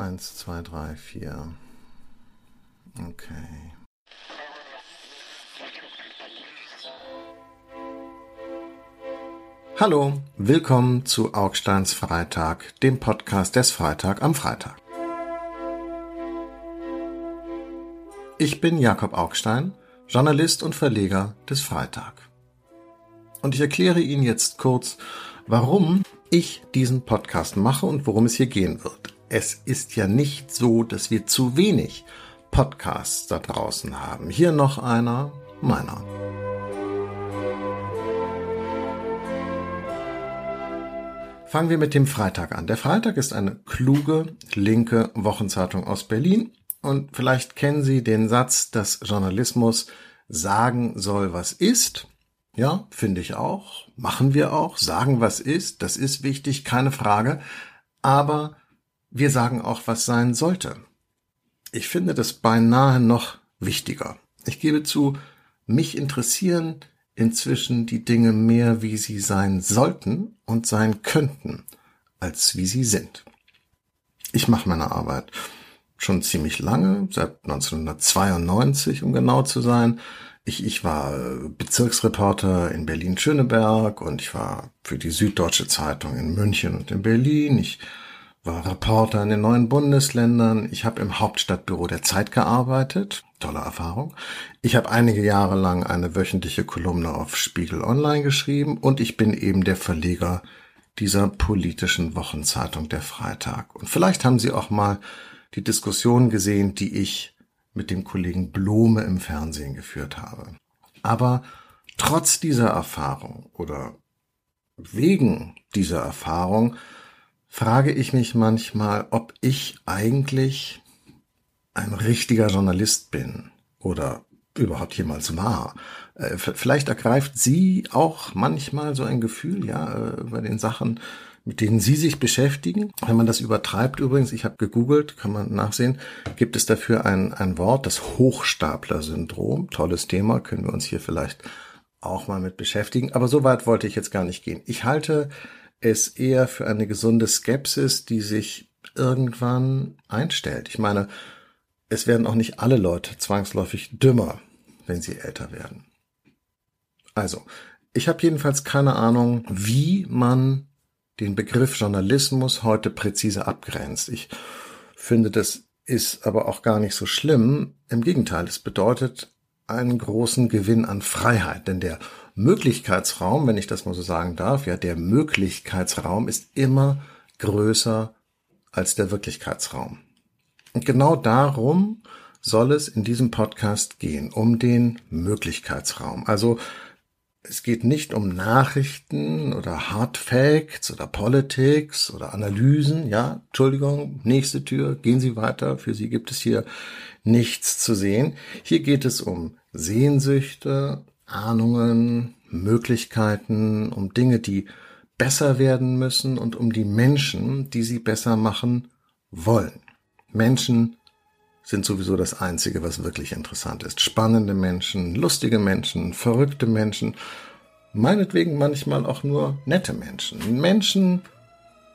Eins, zwei, drei, vier. Okay. Hallo, willkommen zu Augsteins Freitag, dem Podcast des Freitag am Freitag. Ich bin Jakob Augstein, Journalist und Verleger des Freitag. Und ich erkläre Ihnen jetzt kurz, warum ich diesen Podcast mache und worum es hier gehen wird. Es ist ja nicht so, dass wir zu wenig Podcasts da draußen haben. Hier noch einer meiner. Fangen wir mit dem Freitag an. Der Freitag ist eine kluge, linke Wochenzeitung aus Berlin. Und vielleicht kennen Sie den Satz, dass Journalismus sagen soll, was ist. Ja, finde ich auch. Machen wir auch. Sagen, was ist. Das ist wichtig, keine Frage. Aber wir sagen auch, was sein sollte. Ich finde das beinahe noch wichtiger. Ich gebe zu, mich interessieren inzwischen die Dinge mehr, wie sie sein sollten und sein könnten, als wie sie sind. Ich mache meine Arbeit schon ziemlich lange, seit 1992, um genau zu sein. Ich, ich war Bezirksreporter in Berlin-Schöneberg und ich war für die Süddeutsche Zeitung in München und in Berlin. Ich war Reporter in den neuen Bundesländern. Ich habe im Hauptstadtbüro der Zeit gearbeitet. Tolle Erfahrung. Ich habe einige Jahre lang eine wöchentliche Kolumne auf Spiegel Online geschrieben und ich bin eben der Verleger dieser politischen Wochenzeitung der Freitag. Und vielleicht haben Sie auch mal die Diskussion gesehen, die ich mit dem Kollegen Blome im Fernsehen geführt habe. Aber trotz dieser Erfahrung oder wegen dieser Erfahrung frage ich mich manchmal, ob ich eigentlich ein richtiger Journalist bin oder überhaupt jemals war. Äh, vielleicht ergreift sie auch manchmal so ein Gefühl, ja, äh, bei den Sachen, mit denen Sie sich beschäftigen. Wenn man das übertreibt übrigens, ich habe gegoogelt, kann man nachsehen, gibt es dafür ein, ein Wort, das Hochstapler-Syndrom. Tolles Thema, können wir uns hier vielleicht auch mal mit beschäftigen. Aber so weit wollte ich jetzt gar nicht gehen. Ich halte es eher für eine gesunde Skepsis, die sich irgendwann einstellt. Ich meine, es werden auch nicht alle Leute zwangsläufig dümmer, wenn sie älter werden. Also, ich habe jedenfalls keine Ahnung, wie man den Begriff Journalismus heute präzise abgrenzt. Ich finde, das ist aber auch gar nicht so schlimm. Im Gegenteil, es bedeutet einen großen Gewinn an Freiheit, denn der Möglichkeitsraum, wenn ich das mal so sagen darf, ja, der Möglichkeitsraum ist immer größer als der Wirklichkeitsraum. Und genau darum soll es in diesem Podcast gehen, um den Möglichkeitsraum. Also es geht nicht um Nachrichten oder Hard Facts oder Politics oder Analysen. Ja, Entschuldigung, nächste Tür, gehen Sie weiter. Für Sie gibt es hier nichts zu sehen. Hier geht es um Sehnsüchte, Ahnungen, Möglichkeiten, um Dinge, die besser werden müssen und um die Menschen, die sie besser machen wollen. Menschen sind sowieso das Einzige, was wirklich interessant ist. Spannende Menschen, lustige Menschen, verrückte Menschen, meinetwegen manchmal auch nur nette Menschen. Menschen,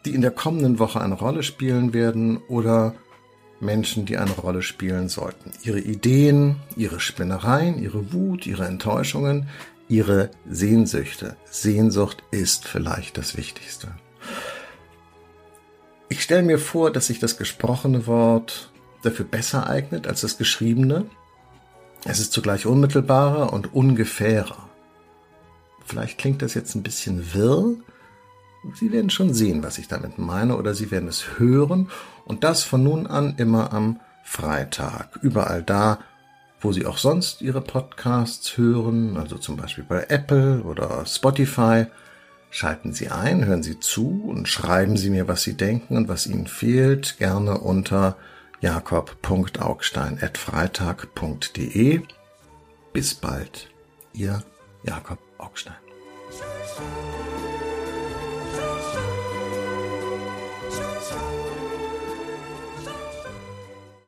die in der kommenden Woche eine Rolle spielen werden oder Menschen, die eine Rolle spielen sollten. Ihre Ideen, ihre Spinnereien, ihre Wut, ihre Enttäuschungen, ihre Sehnsüchte. Sehnsucht ist vielleicht das Wichtigste. Ich stelle mir vor, dass sich das gesprochene Wort dafür besser eignet als das geschriebene. Es ist zugleich unmittelbarer und ungefährer. Vielleicht klingt das jetzt ein bisschen wirr. Sie werden schon sehen, was ich damit meine, oder Sie werden es hören. Und das von nun an immer am Freitag. Überall da, wo Sie auch sonst Ihre Podcasts hören, also zum Beispiel bei Apple oder Spotify. Schalten Sie ein, hören Sie zu und schreiben Sie mir, was Sie denken und was Ihnen fehlt, gerne unter jakob.augstein.freitag.de. Bis bald, Ihr Jakob Augstein.